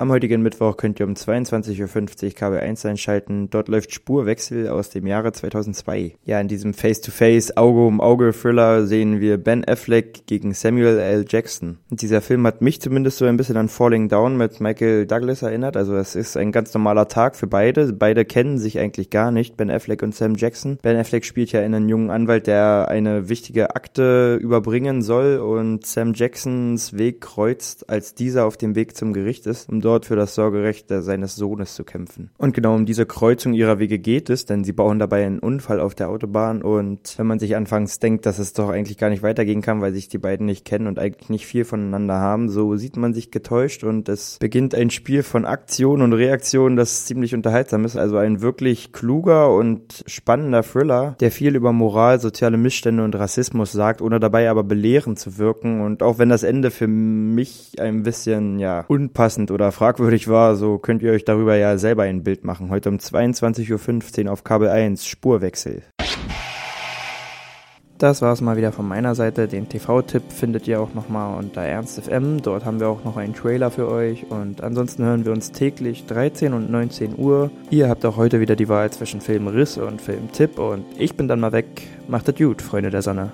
Am heutigen Mittwoch könnt ihr um 22.50 Uhr KB1 einschalten. Dort läuft Spurwechsel aus dem Jahre 2002. Ja, in diesem Face-to-Face, Auge-um-Auge-Thriller sehen wir Ben Affleck gegen Samuel L. Jackson. Und dieser Film hat mich zumindest so ein bisschen an Falling Down mit Michael Douglas erinnert. Also es ist ein ganz normaler Tag für beide. Beide kennen sich eigentlich gar nicht, Ben Affleck und Sam Jackson. Ben Affleck spielt ja einen jungen Anwalt, der eine wichtige Akte überbringen soll und Sam Jacksons Weg kreuzt, als dieser auf dem Weg zum Gericht ist, um dort für das Sorgerecht seines Sohnes zu kämpfen. Und genau um diese Kreuzung ihrer Wege geht es, denn sie bauen dabei einen Unfall auf der Autobahn und wenn man sich anfangs denkt, dass es doch eigentlich gar nicht weitergehen kann, weil sich die beiden nicht kennen und eigentlich nicht viel voneinander haben, so sieht man sich getäuscht und es beginnt ein Spiel von Aktion und Reaktion, das ziemlich unterhaltsam ist. Also ein wirklich kluger und spannender Thriller, der viel über Moral, soziale Missstände und Rassismus sagt, ohne dabei aber belehrend zu wirken. Und auch wenn das Ende für mich ein bisschen ja unpassend oder fragwürdig war, so könnt ihr euch darüber ja selber ein Bild machen. Heute um 22.15 Uhr auf Kabel 1 Spurwechsel. Das war es mal wieder von meiner Seite. Den TV-Tipp findet ihr auch nochmal unter Ernst.fm. Dort haben wir auch noch einen Trailer für euch. Und ansonsten hören wir uns täglich 13 und 19 Uhr. Ihr habt auch heute wieder die Wahl zwischen Filmriss und Filmtipp. Und ich bin dann mal weg. Macht es gut, Freunde der Sonne.